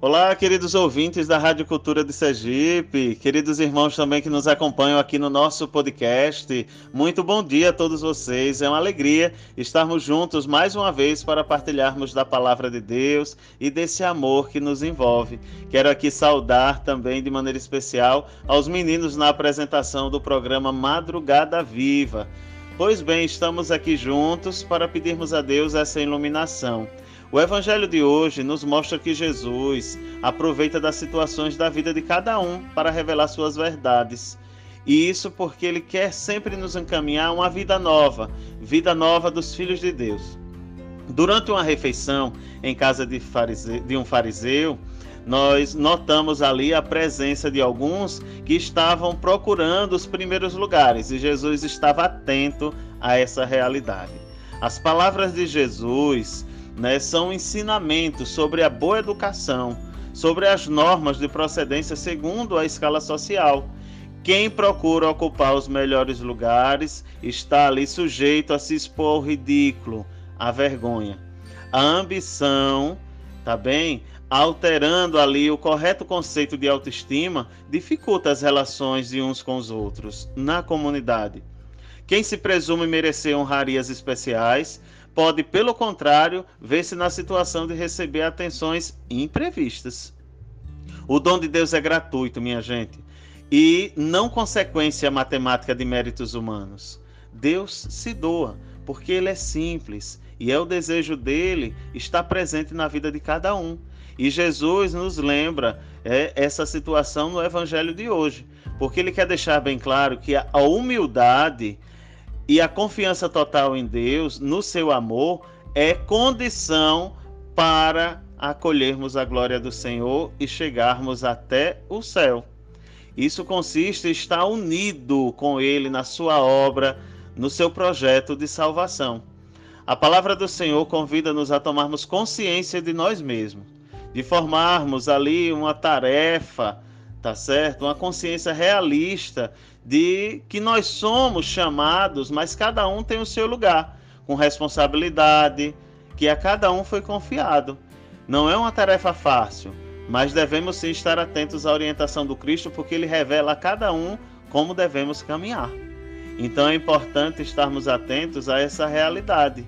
Olá, queridos ouvintes da Rádio Cultura de Sergipe, queridos irmãos também que nos acompanham aqui no nosso podcast. Muito bom dia a todos vocês. É uma alegria estarmos juntos mais uma vez para partilharmos da palavra de Deus e desse amor que nos envolve. Quero aqui saudar também de maneira especial aos meninos na apresentação do programa Madrugada Viva. Pois bem, estamos aqui juntos para pedirmos a Deus essa iluminação. O evangelho de hoje nos mostra que Jesus aproveita das situações da vida de cada um para revelar suas verdades. E isso porque ele quer sempre nos encaminhar a uma vida nova, vida nova dos filhos de Deus. Durante uma refeição em casa de, fariseu, de um fariseu, nós notamos ali a presença de alguns que estavam procurando os primeiros lugares e Jesus estava atento a essa realidade. As palavras de Jesus né, são ensinamentos sobre a boa educação, sobre as normas de procedência segundo a escala social. Quem procura ocupar os melhores lugares está ali sujeito a se expor ao ridículo, à vergonha. A ambição, tá bem? Alterando ali o correto conceito de autoestima, dificulta as relações de uns com os outros na comunidade. Quem se presume merecer honrarias especiais pode, pelo contrário, ver-se na situação de receber atenções imprevistas. O dom de Deus é gratuito, minha gente, e não consequência matemática de méritos humanos. Deus se doa, porque ele é simples e é o desejo dele estar presente na vida de cada um. E Jesus nos lembra é, essa situação no evangelho de hoje, porque ele quer deixar bem claro que a humildade e a confiança total em Deus, no seu amor, é condição para acolhermos a glória do Senhor e chegarmos até o céu. Isso consiste em estar unido com Ele na sua obra, no seu projeto de salvação. A palavra do Senhor convida-nos a tomarmos consciência de nós mesmos, de formarmos ali uma tarefa, tá certo? Uma consciência realista de que nós somos chamados, mas cada um tem o seu lugar, com responsabilidade, que a cada um foi confiado. Não é uma tarefa fácil, mas devemos sim estar atentos à orientação do Cristo, porque ele revela a cada um como devemos caminhar. Então é importante estarmos atentos a essa realidade.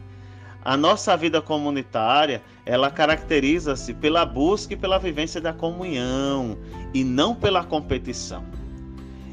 A nossa vida comunitária, ela caracteriza-se pela busca e pela vivência da comunhão e não pela competição.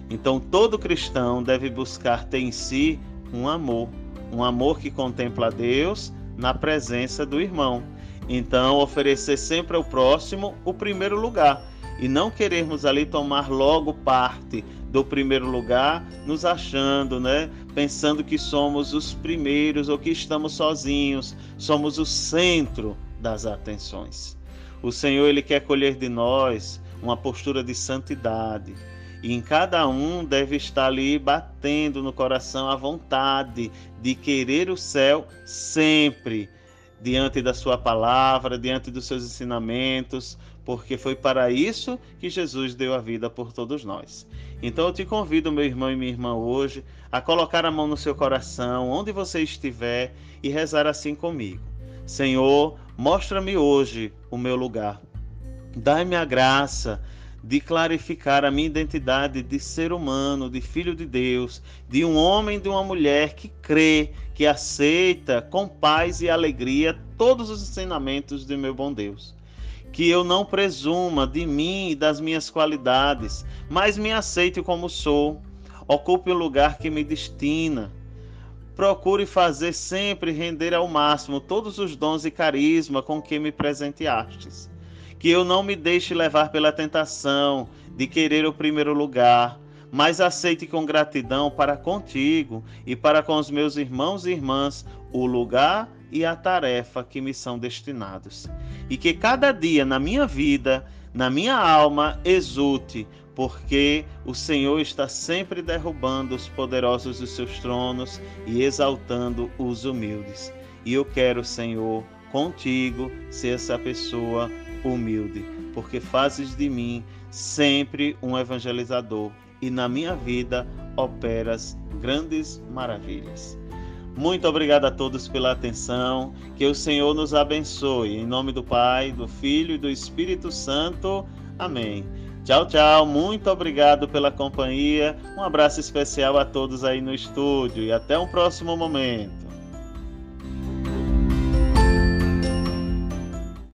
Então, todo cristão deve buscar ter em si um amor, um amor que contempla Deus na presença do irmão. Então, oferecer sempre ao próximo o primeiro lugar e não querermos ali tomar logo parte do primeiro lugar, nos achando, né, pensando que somos os primeiros ou que estamos sozinhos, somos o centro das atenções. O Senhor ele quer colher de nós uma postura de santidade, e em cada um deve estar ali batendo no coração a vontade de querer o céu sempre, diante da Sua palavra, diante dos seus ensinamentos, porque foi para isso que Jesus deu a vida por todos nós. Então eu te convido, meu irmão e minha irmã, hoje, a colocar a mão no seu coração, onde você estiver, e rezar assim comigo. Senhor, mostra-me hoje o meu lugar. Dai-me a graça de clarificar a minha identidade de ser humano, de filho de Deus, de um homem, de uma mulher que crê, que aceita com paz e alegria todos os ensinamentos de meu bom Deus. Que eu não presuma de mim e das minhas qualidades, mas me aceite como sou. Ocupe o lugar que me destina. Procure fazer sempre render ao máximo todos os dons e carisma com que me presenteastes que eu não me deixe levar pela tentação de querer o primeiro lugar, mas aceite com gratidão para contigo e para com os meus irmãos e irmãs o lugar e a tarefa que me são destinados. E que cada dia na minha vida, na minha alma, exulte, porque o Senhor está sempre derrubando os poderosos dos seus tronos e exaltando os humildes. E eu quero, Senhor, contigo ser essa pessoa humilde, porque fazes de mim sempre um evangelizador e na minha vida operas grandes maravilhas. Muito obrigado a todos pela atenção. Que o Senhor nos abençoe. Em nome do Pai, do Filho e do Espírito Santo. Amém. Tchau, tchau. Muito obrigado pela companhia. Um abraço especial a todos aí no estúdio e até um próximo momento.